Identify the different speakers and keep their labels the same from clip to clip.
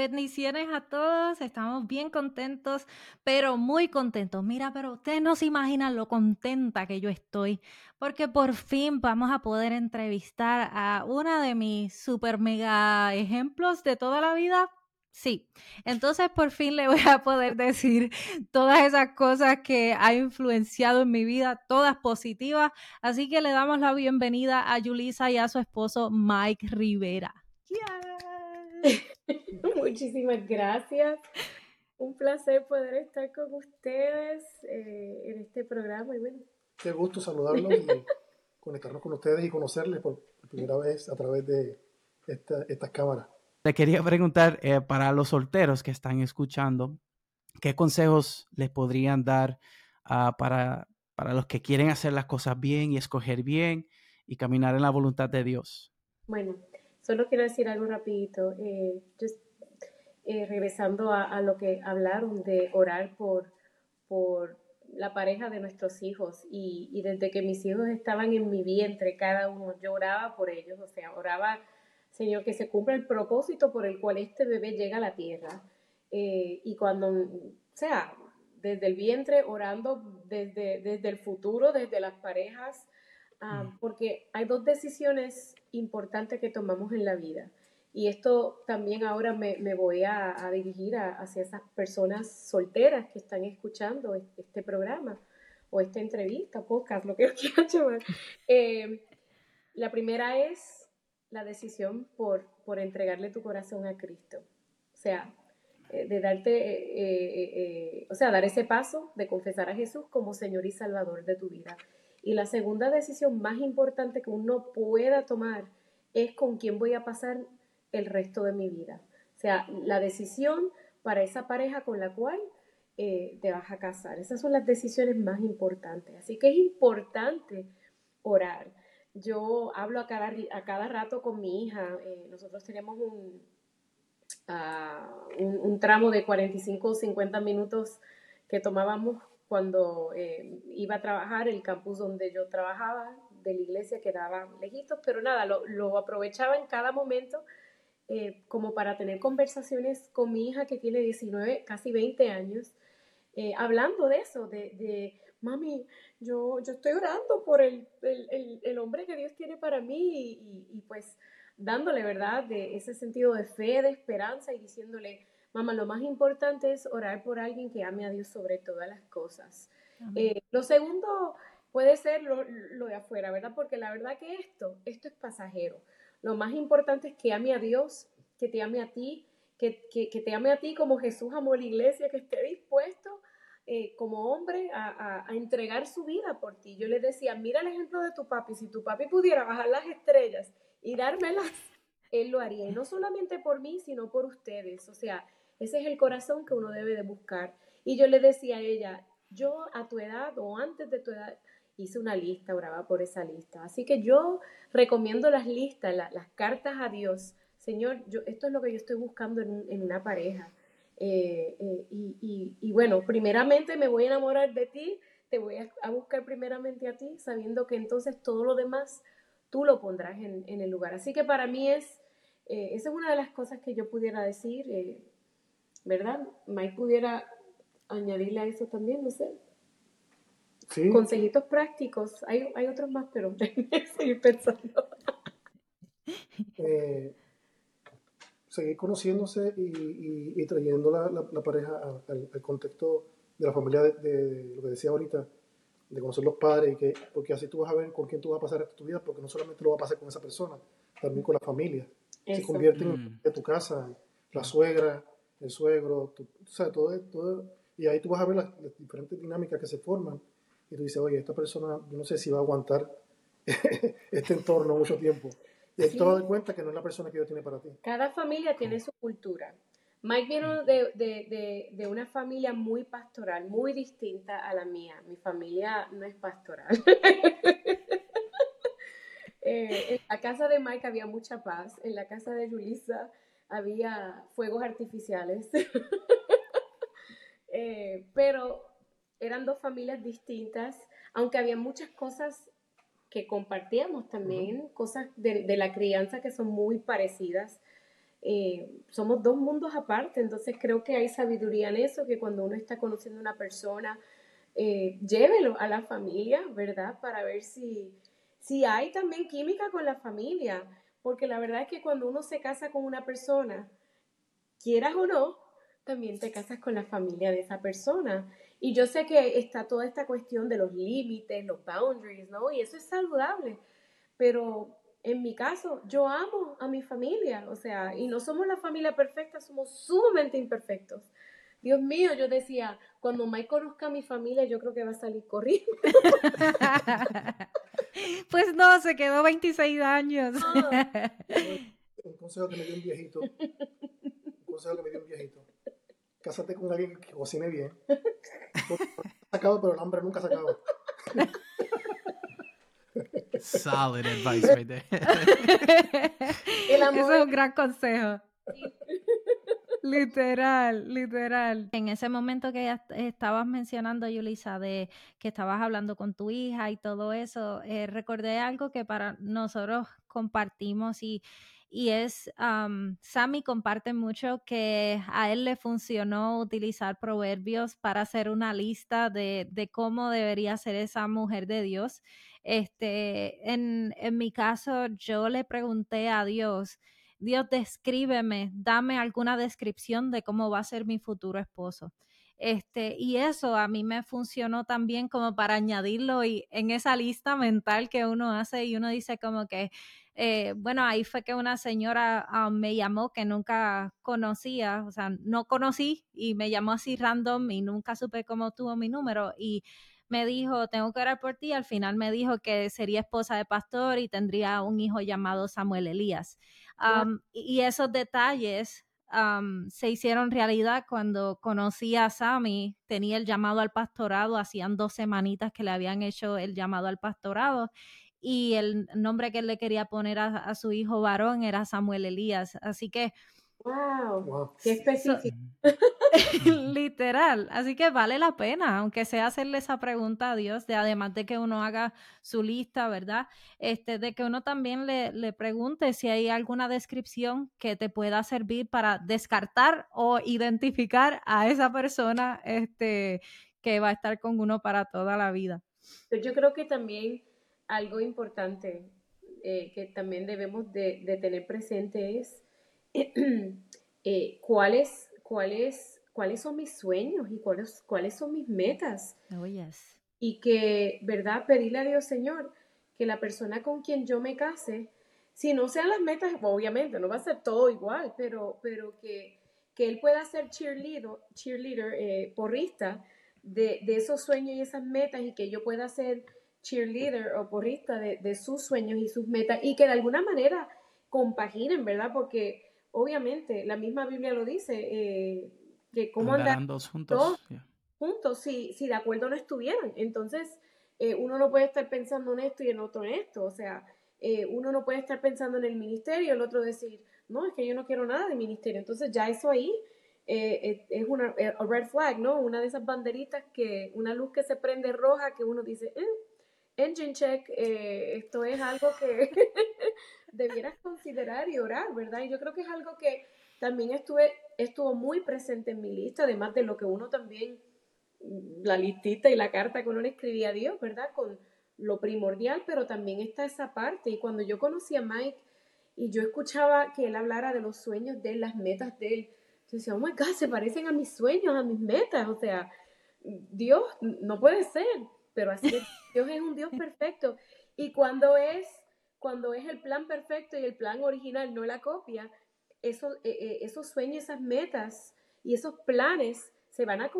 Speaker 1: Bendiciones a todos, estamos bien contentos, pero muy contentos. Mira, pero ustedes no se imaginan lo contenta que yo estoy, porque por fin vamos a poder entrevistar a una de mis super mega ejemplos de toda la vida. Sí, entonces por fin le voy a poder decir todas esas cosas que ha influenciado en mi vida, todas positivas. Así que le damos la bienvenida a Yulisa y a su esposo Mike Rivera.
Speaker 2: Muchísimas gracias. Un placer poder estar con ustedes eh, en este programa. Y bueno.
Speaker 3: Qué gusto saludarlos y conectarnos con ustedes y conocerles por primera vez a través de estas cámaras.
Speaker 4: Le quería preguntar eh, para los solteros que están escuchando, ¿qué consejos les podrían dar uh, para, para los que quieren hacer las cosas bien y escoger bien y caminar en la voluntad de Dios?
Speaker 2: Bueno, Solo quiero decir algo rapidito. Eh, eh, regresando a, lo que hablaron de orar por, por la pareja de nuestros hijos y, desde que mis hijos estaban en mi vientre, cada uno, yo oraba por ellos, o sea, oraba, Señor, que se cumpla el propósito por el cual este bebé llega a la tierra. Eh, y cuando, o sea, desde el vientre, orando desde, desde el futuro, desde las parejas, Ah, mm. porque hay dos decisiones importantes que tomamos en la vida. Y esto también ahora me, voy a, dirigir hacia esas personas solteras que están escuchando este programa o esta entrevista, podcast, lo que quieran llamar. Eh, la primera es la decisión por, por entregarle tu corazón a Cristo. O sea, eh, de darte, eh, o sea, dar ese paso de confesar a Jesús como Señor y Salvador de tu vida. Y la segunda decisión más importante que uno pueda tomar es con quién voy a pasar el resto de mi vida. O sea, la decisión para esa pareja con la cual eh, te vas a casar. Esas son las decisiones más importantes. Así que es importante orar. Yo hablo a cada, a cada rato con mi hija. Eh, nosotros tenemos un, ah, un, un, tramo de 45 o 50 minutos que tomábamos cuando eh, iba a trabajar, el campus donde yo trabajaba de la iglesia quedaba lejitos, pero nada, lo, aprovechaba en cada momento eh, como para tener conversaciones con mi hija que tiene 19, casi 20 años, eh, hablando de eso, de, mami, yo, yo estoy orando por el, hombre que Dios tiene para mí y, y pues dándole, ¿verdad?, de ese sentido de fe, de esperanza y diciéndole, Mamá, lo más importante es orar por alguien que ame a Dios sobre todas las cosas. Eh, lo segundo puede ser lo, de afuera, ¿verdad? Porque la verdad que esto, esto es pasajero. Lo más importante es que ame a Dios, que te ame a ti, que, te ame a ti como Jesús amó a la iglesia, que esté dispuesto eh, como hombre a, a, entregar su vida por ti. Yo le decía, mira el ejemplo de tu papi, si tu papi pudiera bajar las estrellas y dármelas, él lo haría. Y no solamente por mí, sino por ustedes. O sea, ese es el corazón que uno debe de buscar. Y yo le decía a ella, yo a tu edad o antes de tu edad hice una lista, oraba por esa lista. Así que yo recomiendo las listas, las cartas a Dios. Señor, yo, esto es lo que yo estoy buscando en, una pareja. Eh, eh, y, bueno, primeramente me voy a enamorar de ti, te voy a, buscar primeramente a ti, sabiendo que entonces todo lo demás tú lo pondrás en, el lugar. Así que para mí es, eh, esa es una de las cosas que yo pudiera decir. ¿Verdad? Mike pudiera añadirle a eso también, no sé. Sí. Consejitos prácticos. Hay, hay otros más, pero seguir pensando.
Speaker 3: Eh, seguir conociéndose y, trayendo la, la, pareja al, contexto de la familia, de, lo que decía ahorita, de conocer los padres, y que, porque así tú vas a ver con quién tú vas a pasar tu vida, porque no solamente lo va a pasar con esa persona, también con la familia. Se convierte en mm. tu casa, la suegra, el suegro, o sea, todo, todo, y ahí tú vas a ver las, diferentes dinámicas que se forman y tú dices, oye, esta persona, yo no sé si va a aguantar este entorno mucho tiempo. Y ahí te das cuenta que no es la persona que Dios tiene para ti.
Speaker 2: Cada familia tiene su cultura. Mike vino de, de, de, una familia muy pastoral, muy distinta a la mía. Mi familia no es pastoral. Eh, en la casa de Mike había mucha paz, en la casa de Julissa había fuegos artificiales. Eh, pero eran dos familias distintas, aunque había muchas cosas que compartíamos también, cosas de, de, la crianza que son muy parecidas. Eh, somos dos mundos aparte, entonces creo que hay sabiduría en eso, que cuando uno está conociendo a una persona, eh, llévelo a la familia, ¿verdad? Para ver si, si hay también química con la familia, porque la verdad es que cuando uno se casa con una persona, quieras o no, también te casas con la familia de esa persona. Y yo sé que está toda esta cuestión de los límites, los boundaries, ¿no? Y eso es saludable, pero en mi caso, yo amo a mi familia, o sea, y no somos la familia perfecta, somos sumamente imperfectos. Dios mío, yo decía, cuando Mike conozca a mi familia, yo creo que va a salir corriendo.
Speaker 1: pues no, se quedó 26 años.
Speaker 3: Un consejo que me dio un viejito. Un consejo que me dio un viejito. Cásate con alguien que cocine bien. Sacado, pero el hambre nunca se acaba.
Speaker 4: Solid advice right there.
Speaker 1: Ese es un gran consejo. Literal, literal. En ese momento que estabas mencionando, Yulisa, de que estabas hablando con tu hija y todo eso, eh, recordé algo que para nosotros compartimos y, y es, Sammy comparte mucho que a él le funcionó utilizar proverbios para hacer una lista de, de cómo debería ser esa mujer de Dios. Este, en, en mi caso, yo le pregunté a Dios, Dios, descríbeme, dame alguna descripción de cómo va a ser mi futuro esposo. Este, y eso a mí me funcionó también como para añadirlo y en esa lista mental que uno hace y uno dice como que, eh, bueno, ahí fue que una señora ah, me llamó que nunca conocía, o sea, no conocí y me llamó así random y nunca supe cómo tuvo mi número y me dijo, tengo que orar por ti. Al final me dijo que sería esposa de pastor y tendría un hijo llamado Samuel Elías. Y esos detalles se hicieron realidad cuando conocí a Sammy, tenía el llamado al pastorado, hacían dos semanitas que le habían hecho el llamado al pastorado y el nombre que él le quería poner a su hijo varón era Samuel Elías. Así que
Speaker 2: Wow, qué específico.
Speaker 1: Literal, así que vale la pena, aunque sea hacerle esa pregunta a Dios, de además de que uno haga su lista, ¿verdad? Este, de que uno también le, le pregunte si hay alguna descripción que te pueda servir para descartar o identificar a esa persona este, que va a estar con uno para toda la vida.
Speaker 2: Yo creo que también algo importante eh, que también debemos de, de tener presente es eh, cuáles, cuáles, cuáles son mis sueños y cuáles, cuáles son mis metas.
Speaker 1: Oh,
Speaker 2: y que, ¿verdad? Pedirle a Dios, Señor, que la persona con quien yo me case, si no sean las metas, obviamente, no va a ser todo igual, pero, pero que, que Él pueda ser cheerleader, cheerleader eh, porrista de, de, esos sueños y esas metas y que yo pueda ser cheerleader o porrista de, de sus sueños y sus metas y que de alguna manera compaginen, ¿verdad? Porque obviamente, la misma Biblia lo dice, eh, que cómo
Speaker 4: andan dos juntos.
Speaker 2: juntos si, si de acuerdo no estuvieran. Entonces, eh, uno no puede estar pensando en esto y en otro en esto. O sea, eh, uno no puede estar pensando en el ministerio y el otro decir, no, es que yo no quiero nada de ministerio. Entonces, ya eso ahí es una red flag, ¿no? Una de esas banderitas que, una luz que se prende roja que uno dice, engine check, esto es algo que debieras considerar y orar, ¿verdad? Y yo creo que es algo que también estuve, estuvo muy presente en mi lista, además de lo que uno también, mm, la listita y la carta que uno le escribía a Dios, ¿verdad? Con lo primordial, pero también está esa parte. Y cuando yo conocí a Mike y yo escuchaba que él hablara de los sueños de él, las metas de él, yo decía, oh my God, se parecen a mis sueños, a mis metas. O sea, Dios no puede ser, pero así es. Dios es un Dios perfecto. Y cuando es cuando es el plan perfecto y el plan original, no la copia, esos, eh, eh, esos sueños, esas metas y esos planes se van a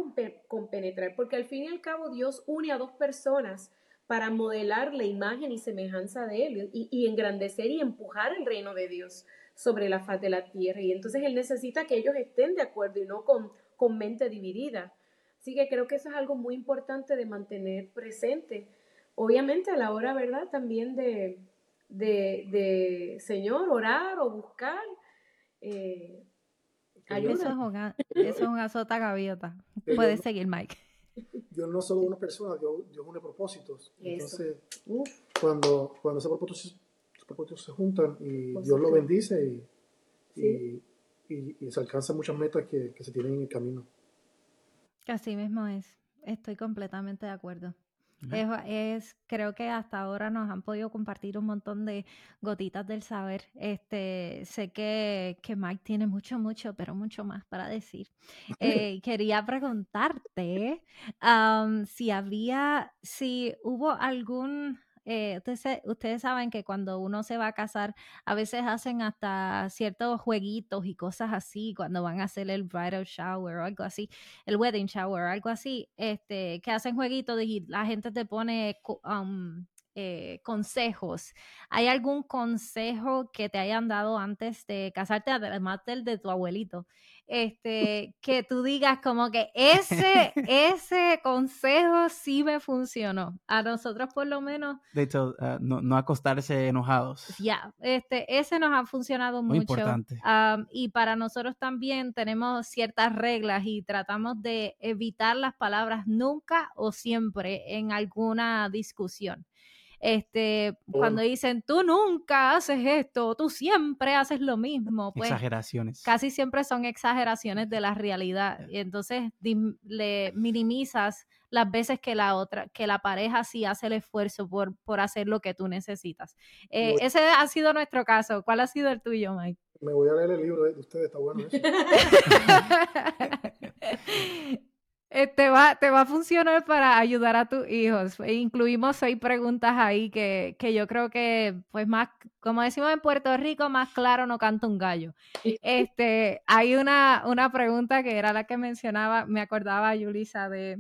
Speaker 2: compenetrar, porque al fin y al cabo Dios une a dos personas para modelar la imagen y semejanza de Él y, y engrandecer y empujar el reino de Dios sobre la faz de la tierra. Y entonces Él necesita que ellos estén de acuerdo y no con, con mente dividida. Así que creo que eso es algo muy importante de mantener presente. Obviamente a la hora, ¿verdad? También de, de, de Señor, orar o buscar. Eh,
Speaker 1: ayuda. Eso es una, eso es sota gaviota. Puedes seguir, Mike.
Speaker 3: Dios no solo una persona, Dios, Dios une propósitos. Entonces, cuando, cuando esos propósitos, propósitos, se juntan y Dios lo bendice y, y, y, y, se alcanzan muchas metas que, que se tienen en el camino.
Speaker 1: Así mismo es. Estoy completamente de acuerdo. Es, es, creo que hasta ahora nos han podido compartir un montón de gotitas del saber. Este, sé que, que Mike tiene mucho, mucho, pero mucho más para decir. Eh, quería preguntarte um, si había, si hubo algún eh, ustedes, ustedes, saben que cuando uno se va a casar, a veces hacen hasta ciertos jueguitos y cosas así, cuando van a hacer el bridal shower o algo así, el wedding shower o algo así, este, que hacen jueguitos y la gente te pone um, eh, consejos. ¿Hay algún consejo que te hayan dado antes de casarte, además del de tu abuelito? Este, que tú digas como que ese, ese consejo sí me funcionó. A nosotros por lo menos.
Speaker 4: De hecho, uh, no, no, acostarse enojados.
Speaker 1: Ya, este, ese nos ha funcionado
Speaker 4: Muy
Speaker 1: mucho.
Speaker 4: importante.
Speaker 1: Um, y para nosotros también tenemos ciertas reglas y tratamos de evitar las palabras nunca o siempre en alguna discusión. Este, cuando dicen, tú nunca haces esto, tú siempre haces lo mismo. Pues,
Speaker 4: exageraciones.
Speaker 1: Casi siempre son exageraciones de la realidad. Y entonces le minimizas las veces que la otra, que la pareja sí hace el esfuerzo por, por hacer lo que tú necesitas. Eh, ese ha sido nuestro caso. ¿Cuál ha sido el tuyo, Mike?
Speaker 3: Me voy a leer el libro de ustedes, está bueno eso.
Speaker 1: Eh, te, va, te va a funcionar para ayudar a tus hijos. E incluimos seis preguntas ahí que, que, yo creo que, pues más, como decimos en Puerto Rico, más claro no canta un gallo. Este, hay una, una pregunta que era la que mencionaba, me acordaba Yulisa de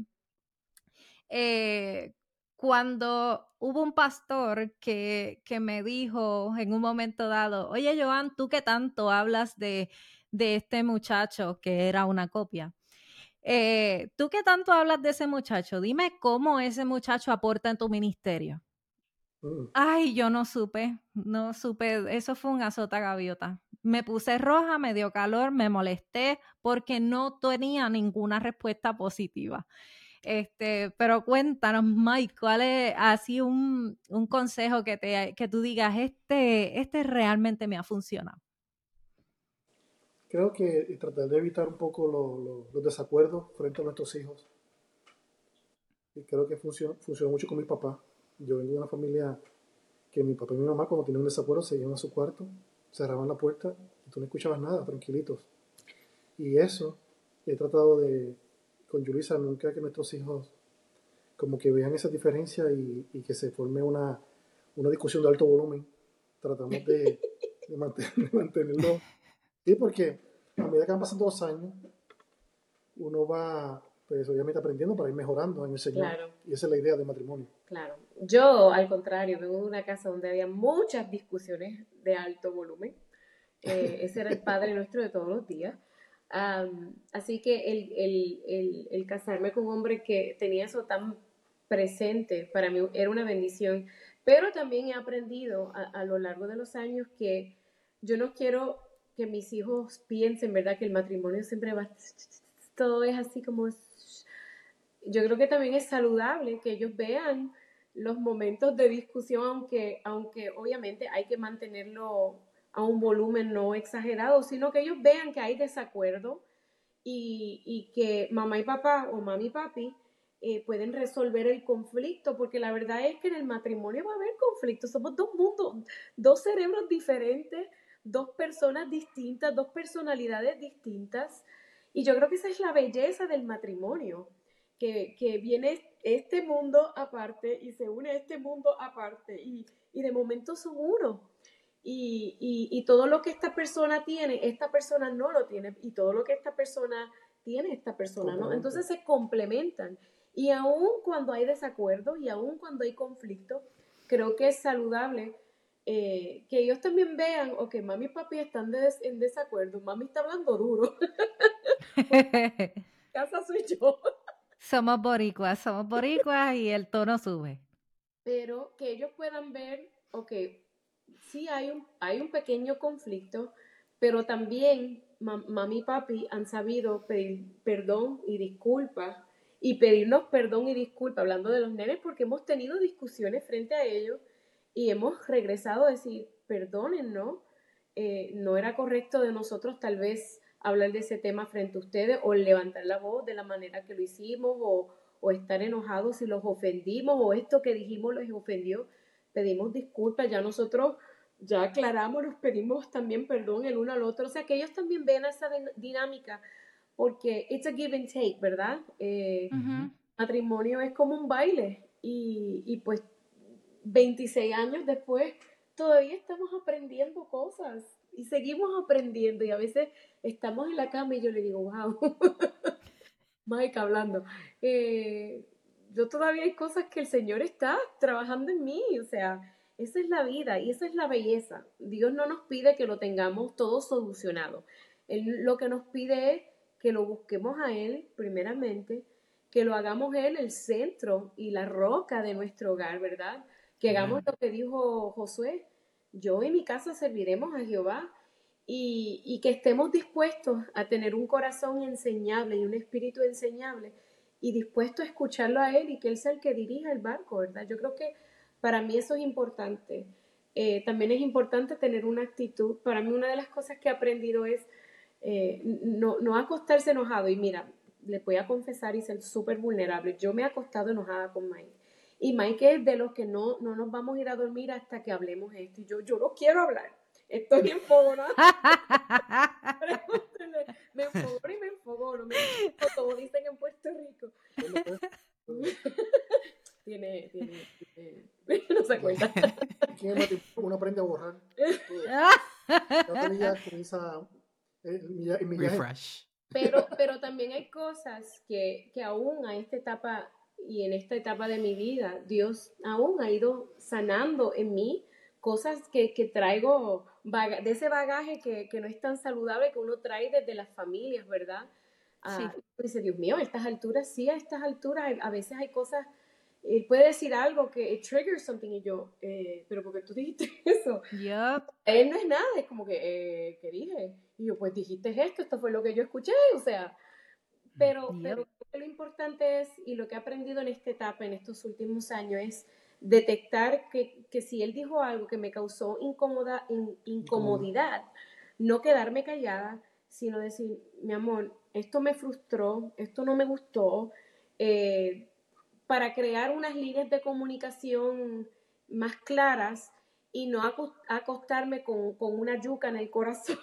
Speaker 1: eh, cuando hubo un pastor que, que me dijo en un momento dado, oye Joan, tú que tanto hablas de, de este muchacho que era una copia. Eh, Tú que tanto hablas de ese muchacho, dime cómo ese muchacho aporta en tu ministerio.
Speaker 3: Mm.
Speaker 1: Ay, yo no supe, no supe, eso fue un azota gaviota. Me puse roja, me dio calor, me molesté porque no tenía ninguna respuesta positiva. Este, pero cuéntanos, Mike, ¿cuál es así un, un consejo que, te, que tú digas, este, este realmente me ha funcionado?
Speaker 3: Creo que tratar de evitar un poco lo, lo, los desacuerdos frente a nuestros hijos. Y creo que funcionó, funcionó mucho con mi papá. Yo vengo de una familia que mi papá y mi mamá cuando tenían un desacuerdo se iban a su cuarto, cerraban la puerta y tú no escuchabas nada, tranquilitos. Y eso he tratado de, con Julissa, nunca que nuestros hijos como que vean esa diferencia y, y que se forme una, una, discusión de alto volumen. Tratamos de, de mantenerlo Sí, porque a medida que van pasando los años, uno va, pues obviamente aprendiendo para ir mejorando en el Señor.
Speaker 2: Claro.
Speaker 3: Y esa es la idea del matrimonio.
Speaker 2: Claro. Yo, al contrario, vengo de una casa donde había muchas discusiones de alto volumen. Eh, ese era el padre nuestro de todos los días. Um, así que el, el, el, el, casarme con un hombre que tenía eso tan presente, para mí era una bendición. Pero también he aprendido a, a lo largo de los años que yo no quiero que mis hijos piensen, ¿verdad? Que el matrimonio siempre va, todo es así como... Yo creo que también es saludable que ellos vean los momentos de discusión, aunque, aunque obviamente hay que mantenerlo a un volumen no exagerado, sino que ellos vean que hay desacuerdo y, y que mamá y papá o mami y papi eh, pueden resolver el conflicto, porque la verdad es que en el matrimonio va a haber conflicto, somos dos mundos, dos cerebros diferentes, dos personas distintas, dos personalidades distintas. Y yo creo que esa es la belleza del matrimonio, que, que viene este mundo aparte y se une este mundo aparte y, y de momento son uno. Y, y, y, todo lo que esta persona tiene, esta persona no lo tiene. Y todo lo que esta persona tiene, esta persona no. Entonces se complementan. Y aún cuando hay desacuerdo y aún cuando hay conflicto, creo que es saludable eh, que ellos también vean, o que mami y papi están en desacuerdo, mami está hablando duro. casa soy yo.
Speaker 1: Somos boricuas, somos boricuas y el tono sube.
Speaker 2: Pero que ellos puedan ver, ok, sí hay un, hay un pequeño conflicto, pero también mami y papi han sabido pedir perdón y disculpas y pedirnos perdón y disculpas, hablando de los nenes, porque hemos tenido discusiones frente a ellos y hemos regresado a decir, perdonen, ¿no? Eh, no era correcto de nosotros tal vez hablar de ese tema frente a ustedes o levantar la voz de la manera que lo hicimos o, o estar enojados si los ofendimos o esto que dijimos los ofendió. Pedimos disculpas, ya nosotros ya aclaramos, nos pedimos también perdón el uno al otro. O sea, que ellos también ven esa dinámica, porque it's a give and take, ¿verdad? Eh, matrimonio es como un baile y, y pues 26 años después todavía estamos aprendiendo cosas y seguimos aprendiendo y a veces estamos en la cama y yo le digo, wow, Mike hablando, eh, yo todavía hay cosas que el Señor está trabajando en mí, o sea, esa es la vida y esa es la belleza. Dios no nos pide que lo tengamos todo solucionado. Él lo que nos pide es que lo busquemos a Él primeramente, que lo hagamos Él el centro y la roca de nuestro hogar, ¿verdad? Que hagamos lo que dijo Josué, yo y mi casa serviremos a Jehová y, y, que estemos dispuestos a tener un corazón enseñable y un espíritu enseñable y dispuesto a escucharlo a Él y que Él sea el que dirija el barco, ¿verdad? Yo creo que para mí eso es importante. Eh, también es importante tener una actitud. Para mí una de las cosas que he aprendido es eh, no, no acostarse enojado. Y mira, le voy a confesar y ser súper vulnerable. Yo me he acostado enojada con Mike. Y Mike es de los que no, no nos vamos a ir a dormir hasta que hablemos esto. Y yo, yo no quiero hablar. Estoy enfogonada. me enfogono y me enfogono. Me como dicen en Puerto Rico. tiene, tiene, tiene, no se cuenta.
Speaker 3: Uno aprende a borrar.
Speaker 4: Refresh.
Speaker 2: Pero, pero también hay cosas que, que aún a esta etapa y en esta etapa de mi vida, Dios aún ha ido sanando en mí cosas que, que traigo de ese bagaje que, que, no es tan saludable que uno trae desde las familias, ¿verdad? Ah, Dice, Dios mío, a estas alturas, sí, a estas alturas, a veces hay cosas él puede decir algo que it triggers something y yo, eh, pero porque tú dijiste eso. Él no es nada, es como que, eh, ¿qué dije? Y yo, pues dijiste esto, esto fue lo que yo escuché, o sea, pero, pero lo importante es, y lo que he aprendido en esta etapa, en estos últimos años, es detectar que, que si él dijo algo que me causó incómoda, incomodidad, no quedarme callada, sino decir, mi amor, esto me frustró, esto no me gustó, eh, para crear unas líneas de comunicación más claras y no acostarme con, una yuca en el corazón.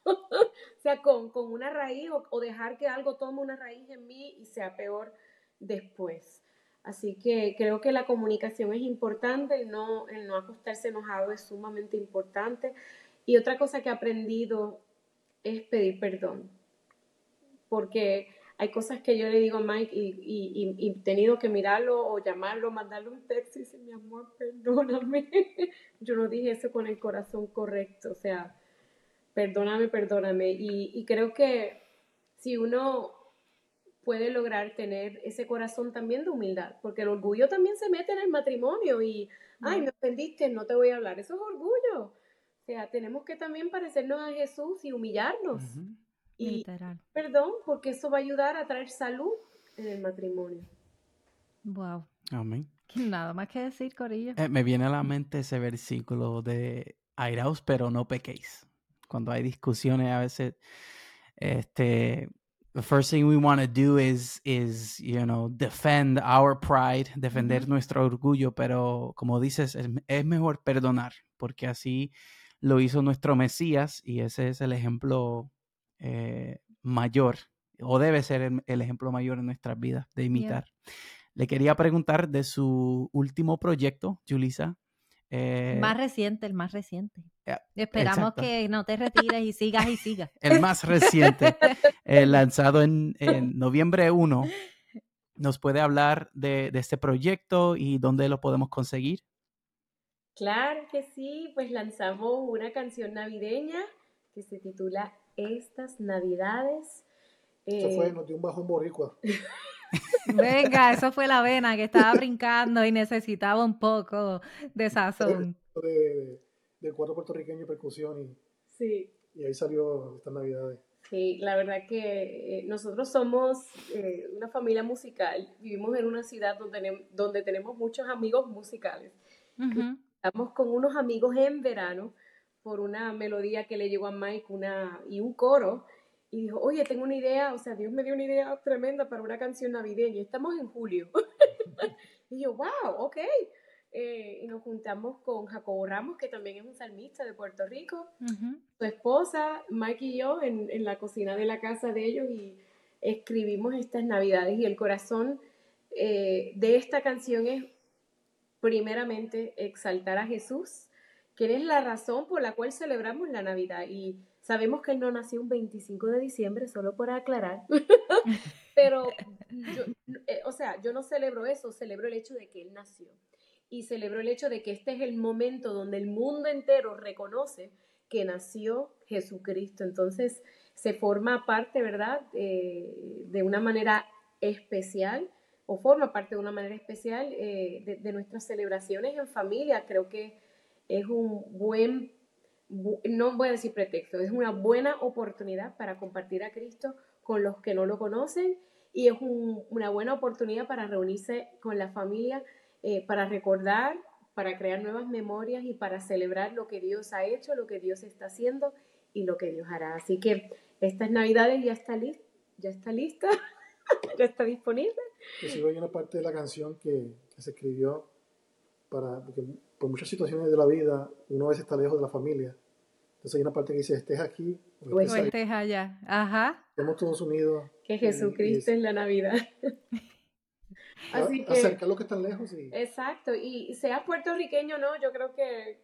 Speaker 2: o sea, con, una raíz o, dejar que algo tome una raíz en mí y sea peor después. Así que creo que la comunicación es importante, el no, el no acostarse enojado es sumamente importante. Y otra cosa que he aprendido es pedir perdón. Porque hay cosas que yo le digo a Mike y, y, he tenido que mirarlo o llamarlo, mandarle un texto y decir, mi amor, perdóname. yo no dije eso con el corazón correcto, o sea, perdóname, perdóname. Y, creo que si uno puede lograr tener ese corazón también de humildad, porque el orgullo también se mete en el matrimonio y, ay, me ofendiste, no te voy a hablar, eso es orgullo. O sea, tenemos que también parecernos a Jesús y humillarnos. Y perdón, porque eso va a ayudar a traer salud en el matrimonio.
Speaker 1: Wow.
Speaker 4: Amén.
Speaker 1: Nada más que decir, Corillo.
Speaker 4: Eh, me viene a la mente ese versículo de airaos, pero no pequéis. Cuando hay discusiones, a veces, este, the first thing we want to do is, is, you know, defend our pride, defender nuestro orgullo, pero como dices, es, es, mejor perdonar, porque así lo hizo nuestro Mesías y ese es el ejemplo eh, mayor o debe ser el, ejemplo mayor en nuestras vidas de imitar. Le quería preguntar de su último proyecto, Julisa.
Speaker 1: Eh, más reciente, el más reciente. Eh, Esperamos que no te retires y sigas y sigas.
Speaker 4: el más reciente, lanzado en, en, noviembre 1 ¿Nos puede hablar de, este proyecto y dónde lo podemos conseguir?
Speaker 2: Claro que sí, pues lanzamos una canción navideña que se titula Estas Navidades.
Speaker 3: Eso fue, eh, nos dio un bajón boricua.
Speaker 1: Venga, eso fue la vena que estaba brincando y necesitaba un poco de sazón.
Speaker 3: De, de cuatro puertorriqueños percusión y,
Speaker 2: sí.
Speaker 3: y ahí salió estas navidades.
Speaker 2: Sí, la verdad que eh, nosotros somos eh, una familia musical, vivimos en una ciudad donde, donde tenemos muchos amigos musicales. Estamos con unos amigos en verano por una melodía que le llegó a Mike una, y un coro y dijo, oye, tengo una idea, o sea, Dios me dio una idea tremenda para una canción navideña, estamos en julio. y yo, wow, ok. Eh, y nos juntamos con Jacobo Ramos, que también es un salmista de Puerto Rico, su esposa, Mike y yo, en, en, la cocina de la casa de ellos y escribimos estas navidades y el corazón eh, de esta canción es primeramente exaltar a Jesús, que es la razón por la cual celebramos la Navidad y Sabemos que él no nació un 25 de diciembre, solo por aclarar. Pero, yo, eh, o sea, yo no celebro eso, celebro el hecho de que él nació. Y celebro el hecho de que este es el momento donde el mundo entero reconoce que nació Jesucristo. Entonces, se forma parte, ¿verdad?, eh, de una manera especial o forma parte de una manera especial eh, de, de, nuestras celebraciones en familia. Creo que es un buen no voy a decir pretexto, es una buena oportunidad para compartir a Cristo con los que no lo conocen y es una buena oportunidad para reunirse con la familia, eh, para recordar, para crear nuevas memorias y para celebrar lo que Dios ha hecho, lo que Dios está haciendo y lo que Dios hará. Así que estas navidades ya está lista, ya está lista, ya está disponible.
Speaker 3: Hay una parte de la canción que, se escribió para, por muchas situaciones de la vida uno a veces está lejos de la familia entonces hay una parte que dice, estés aquí
Speaker 1: o estés, allá. Ajá.
Speaker 3: Estamos todos unidos.
Speaker 2: Que Jesucristo en la Navidad.
Speaker 3: Así que, acercar los que están lejos. Y...
Speaker 2: Exacto. Y sea puertorriqueño no, yo creo que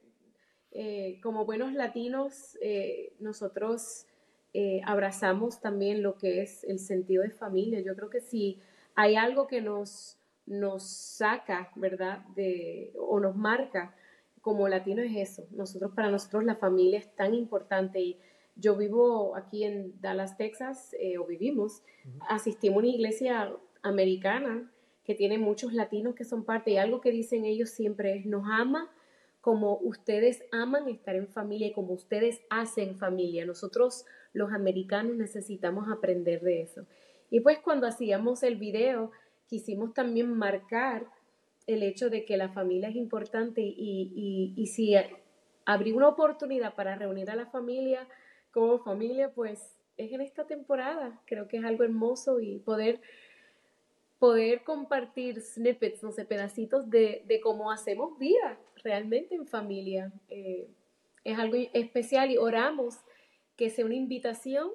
Speaker 2: eh, como buenos latinos eh, nosotros eh, abrazamos también lo que es el sentido de familia. Yo creo que si hay algo que nos, nos saca, ¿verdad? De, o nos marca como latino es eso. Nosotros, para nosotros la familia es tan importante y yo vivo aquí en Dallas, Texas, eh, o vivimos, asistimos a una iglesia americana que tiene muchos latinos que son parte y algo que dicen ellos siempre es, nos ama como ustedes aman estar en familia y como ustedes hacen familia. Nosotros los americanos necesitamos aprender de eso. Y pues cuando hacíamos el video, quisimos también marcar el hecho de que la familia es importante y, y, si abrí una oportunidad para reunir a la familia como familia, pues es en esta temporada. Creo que es algo hermoso y poder, poder compartir snippets, no sé, pedacitos de, de cómo hacemos vida realmente en familia. Eh, es algo especial y oramos que sea una invitación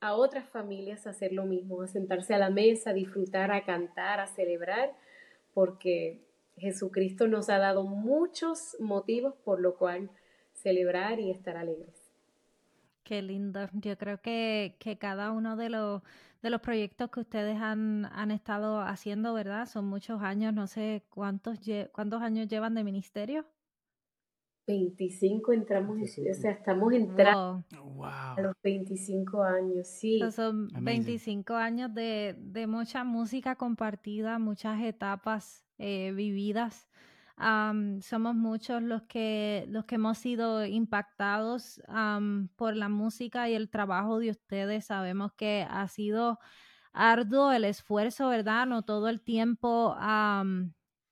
Speaker 2: a otras familias hacer lo mismo, a sentarse a la mesa, a disfrutar, a cantar, a celebrar, porque Jesucristo nos ha dado muchos motivos por lo cual celebrar y estar alegres.
Speaker 1: Qué lindo. Yo creo que, cada uno de los, de los proyectos que ustedes han, han, estado haciendo, ¿verdad? Son muchos años, no sé cuántos, cuántos años llevan de ministerio.
Speaker 2: 25 entramos, o sea, estamos entrando a los 25 años, sí.
Speaker 1: son 25 años de, de mucha música compartida, muchas etapas eh, vividas. somos muchos los que, los que hemos sido impactados por la música y el trabajo de ustedes. Sabemos que ha sido arduo el esfuerzo, ¿verdad? No todo el tiempo,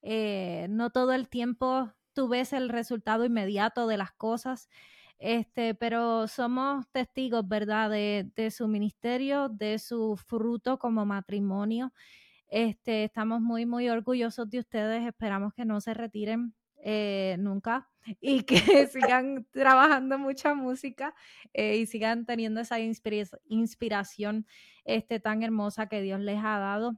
Speaker 1: eh, no todo el tiempo tú ves el resultado inmediato de las cosas. Este, pero somos testigos, ¿verdad?, de, de su ministerio, de su fruto como matrimonio este, estamos muy, muy orgullosos de ustedes. Esperamos que no se retiren eh, nunca y que sigan trabajando mucha música eh, y sigan teniendo esa inspiración este, tan hermosa que Dios les ha dado.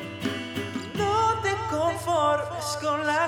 Speaker 5: conformes con la copia.